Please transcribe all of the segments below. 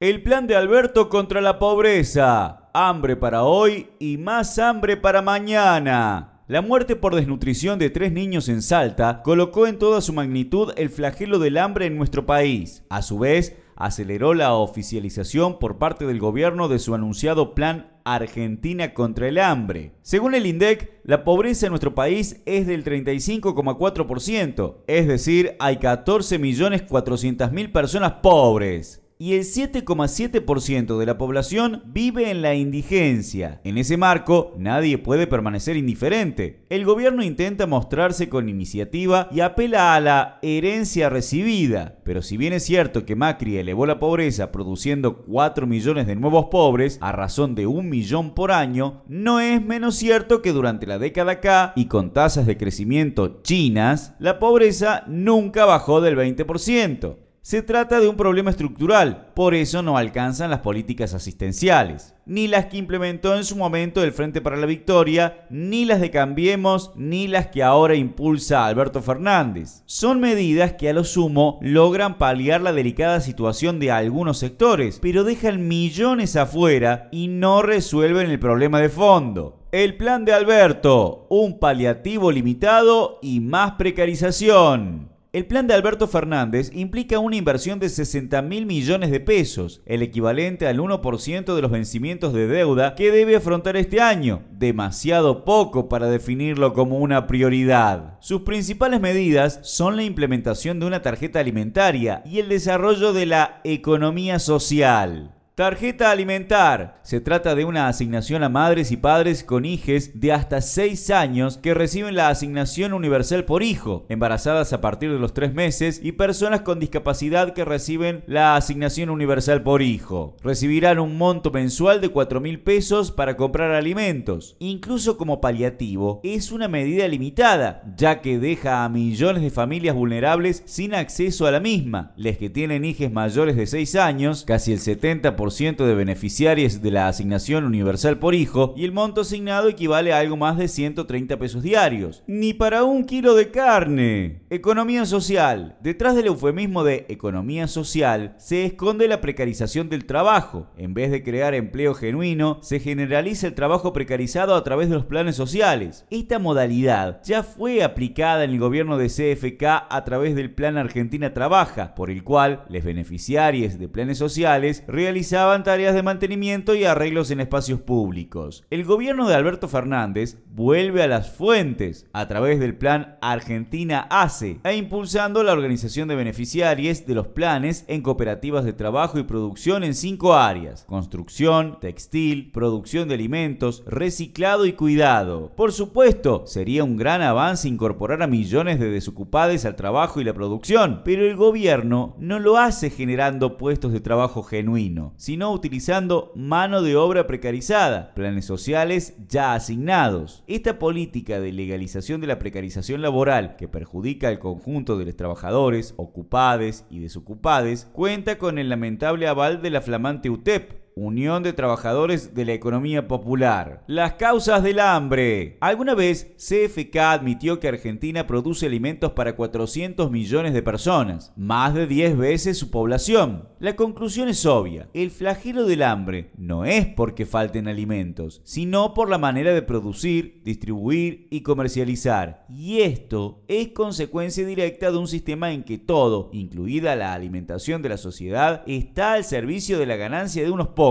El plan de Alberto contra la pobreza. Hambre para hoy y más hambre para mañana. La muerte por desnutrición de tres niños en Salta colocó en toda su magnitud el flagelo del hambre en nuestro país. A su vez, aceleró la oficialización por parte del gobierno de su anunciado plan Argentina contra el hambre. Según el INDEC, la pobreza en nuestro país es del 35,4%, es decir, hay 14.400.000 personas pobres y el 7,7% de la población vive en la indigencia. En ese marco, nadie puede permanecer indiferente. El gobierno intenta mostrarse con iniciativa y apela a la herencia recibida. Pero si bien es cierto que Macri elevó la pobreza produciendo 4 millones de nuevos pobres a razón de un millón por año, no es menos cierto que durante la década K y con tasas de crecimiento chinas, la pobreza nunca bajó del 20%. Se trata de un problema estructural, por eso no alcanzan las políticas asistenciales, ni las que implementó en su momento el Frente para la Victoria, ni las de Cambiemos, ni las que ahora impulsa Alberto Fernández. Son medidas que a lo sumo logran paliar la delicada situación de algunos sectores, pero dejan millones afuera y no resuelven el problema de fondo. El plan de Alberto, un paliativo limitado y más precarización. El plan de Alberto Fernández implica una inversión de 60 mil millones de pesos, el equivalente al 1% de los vencimientos de deuda que debe afrontar este año, demasiado poco para definirlo como una prioridad. Sus principales medidas son la implementación de una tarjeta alimentaria y el desarrollo de la economía social. Tarjeta alimentar. Se trata de una asignación a madres y padres con hijos de hasta 6 años que reciben la asignación universal por hijo, embarazadas a partir de los 3 meses y personas con discapacidad que reciben la asignación universal por hijo. Recibirán un monto mensual de 4 mil pesos para comprar alimentos. Incluso como paliativo, es una medida limitada, ya que deja a millones de familias vulnerables sin acceso a la misma. Les que tienen hijos mayores de 6 años, casi el 70% de beneficiarios de la asignación universal por hijo y el monto asignado equivale a algo más de 130 pesos diarios. Ni para un kilo de carne. Economía social. Detrás del eufemismo de economía social se esconde la precarización del trabajo. En vez de crear empleo genuino, se generaliza el trabajo precarizado a través de los planes sociales. Esta modalidad ya fue aplicada en el gobierno de CFK a través del Plan Argentina Trabaja, por el cual los beneficiarios de planes sociales realizan tareas de mantenimiento y arreglos en espacios públicos. El gobierno de Alberto Fernández vuelve a las fuentes a través del plan Argentina ACE e impulsando la organización de beneficiarios de los planes en cooperativas de trabajo y producción en cinco áreas: construcción, textil, producción de alimentos, reciclado y cuidado. Por supuesto, sería un gran avance incorporar a millones de desocupados al trabajo y la producción, pero el gobierno no lo hace generando puestos de trabajo genuino, sino utilizando mano de obra precarizada, planes sociales ya asignados. Esta política de legalización de la precarización laboral que perjudica al conjunto de los trabajadores, ocupades y desocupados cuenta con el lamentable aval de la flamante UTEP, Unión de Trabajadores de la Economía Popular. Las causas del hambre. Alguna vez CFK admitió que Argentina produce alimentos para 400 millones de personas, más de 10 veces su población. La conclusión es obvia. El flagelo del hambre no es porque falten alimentos, sino por la manera de producir, distribuir y comercializar. Y esto es consecuencia directa de un sistema en que todo, incluida la alimentación de la sociedad, está al servicio de la ganancia de unos pocos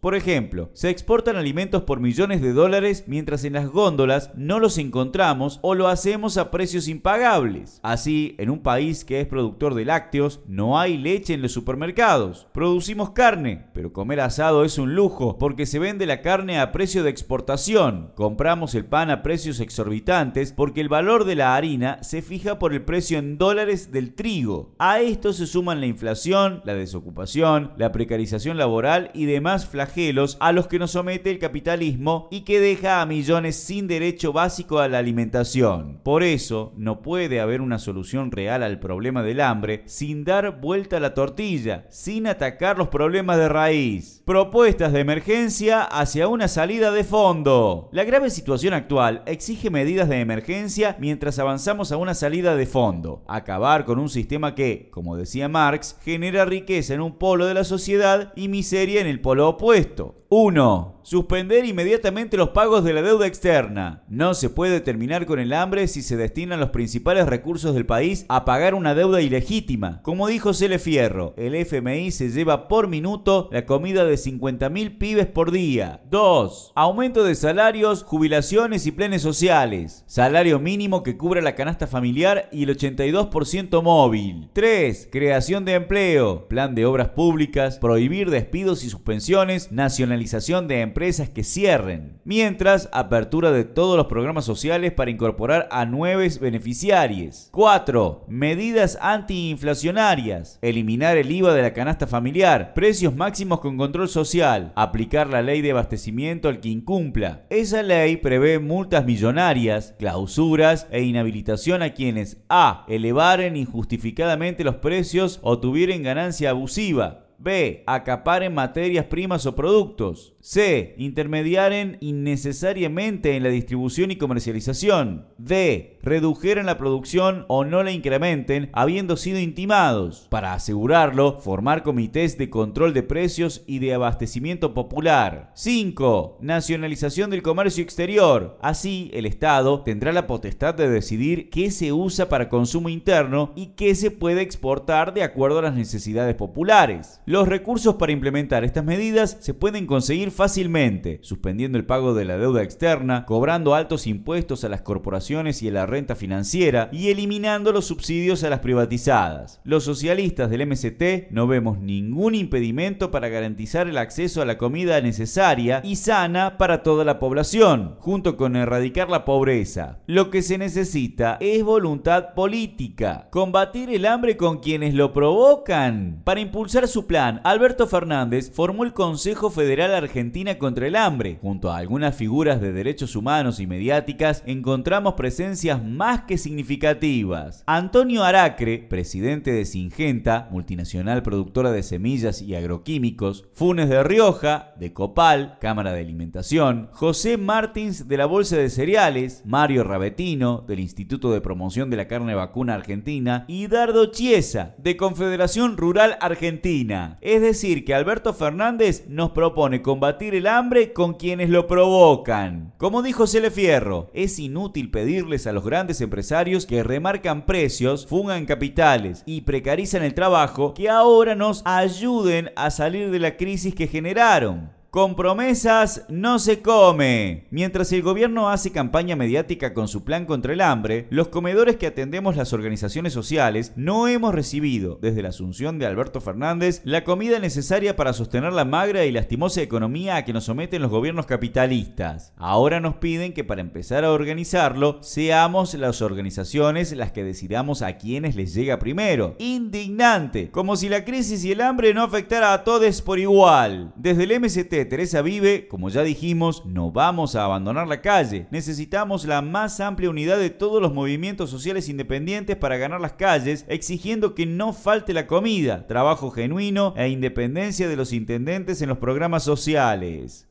por ejemplo, se exportan alimentos por millones de dólares mientras en las góndolas no los encontramos o lo hacemos a precios impagables. Así, en un país que es productor de lácteos, no hay leche en los supermercados. Producimos carne, pero comer asado es un lujo porque se vende la carne a precio de exportación. Compramos el pan a precios exorbitantes porque el valor de la harina se fija por el precio en dólares del trigo. A esto se suman la inflación, la desocupación, la precarización laboral y de demás flagelos a los que nos somete el capitalismo y que deja a millones sin derecho básico a la alimentación. Por eso, no puede haber una solución real al problema del hambre sin dar vuelta a la tortilla, sin atacar los problemas de raíz. Propuestas de emergencia hacia una salida de fondo. La grave situación actual exige medidas de emergencia mientras avanzamos a una salida de fondo. Acabar con un sistema que, como decía Marx, genera riqueza en un polo de la sociedad y miseria en el polo opuesto. 1. Suspender inmediatamente los pagos de la deuda externa. No se puede terminar con el hambre si se destinan los principales recursos del país a pagar una deuda ilegítima. Como dijo Cele Fierro, el FMI se lleva por minuto la comida de 50.000 pibes por día. 2. Aumento de salarios, jubilaciones y planes sociales. Salario mínimo que cubra la canasta familiar y el 82% móvil. 3. Creación de empleo. Plan de obras públicas. Prohibir despidos y suspensiones. Nacionalización de empresas que cierren, mientras apertura de todos los programas sociales para incorporar a nuevos beneficiarios. 4. Medidas antiinflacionarias. Eliminar el IVA de la canasta familiar, precios máximos con control social, aplicar la ley de abastecimiento al que incumpla. Esa ley prevé multas millonarias, clausuras e inhabilitación a quienes a. elevaren injustificadamente los precios o tuvieran ganancia abusiva, B. Acaparen materias primas o productos. C. Intermediaren innecesariamente en la distribución y comercialización. D. Redujeran la producción o no la incrementen habiendo sido intimados. Para asegurarlo, formar comités de control de precios y de abastecimiento popular. 5. Nacionalización del comercio exterior. Así, el Estado tendrá la potestad de decidir qué se usa para consumo interno y qué se puede exportar de acuerdo a las necesidades populares. Los recursos para implementar estas medidas se pueden conseguir fácilmente, suspendiendo el pago de la deuda externa, cobrando altos impuestos a las corporaciones y a la renta financiera y eliminando los subsidios a las privatizadas. Los socialistas del MST no vemos ningún impedimento para garantizar el acceso a la comida necesaria y sana para toda la población, junto con erradicar la pobreza. Lo que se necesita es voluntad política, combatir el hambre con quienes lo provocan. Para impulsar su plan, Alberto Fernández formó el Consejo Federal Argentina contra el hambre. Junto a algunas figuras de derechos humanos y mediáticas, encontramos presencias más que significativas. Antonio Aracre, presidente de Singenta, multinacional productora de semillas y agroquímicos, Funes de Rioja, de Copal, Cámara de Alimentación, José Martins de la Bolsa de Cereales, Mario Rabetino, del Instituto de Promoción de la Carne Vacuna Argentina, y Dardo Chiesa, de Confederación Rural Argentina. Es decir, que Alberto Fernández nos propone combatir el hambre con quienes lo provocan. Como dijo Cele Fierro, es inútil pedirles a los grandes empresarios que remarcan precios, fungan capitales y precarizan el trabajo que ahora nos ayuden a salir de la crisis que generaron. Con promesas no se come. Mientras el gobierno hace campaña mediática con su plan contra el hambre, los comedores que atendemos las organizaciones sociales no hemos recibido, desde la asunción de Alberto Fernández, la comida necesaria para sostener la magra y lastimosa economía a que nos someten los gobiernos capitalistas. Ahora nos piden que para empezar a organizarlo, seamos las organizaciones las que decidamos a quienes les llega primero. Indignante, como si la crisis y el hambre no afectara a todos por igual. Desde el MST Teresa Vive, como ya dijimos, no vamos a abandonar la calle. Necesitamos la más amplia unidad de todos los movimientos sociales independientes para ganar las calles, exigiendo que no falte la comida, trabajo genuino e independencia de los intendentes en los programas sociales.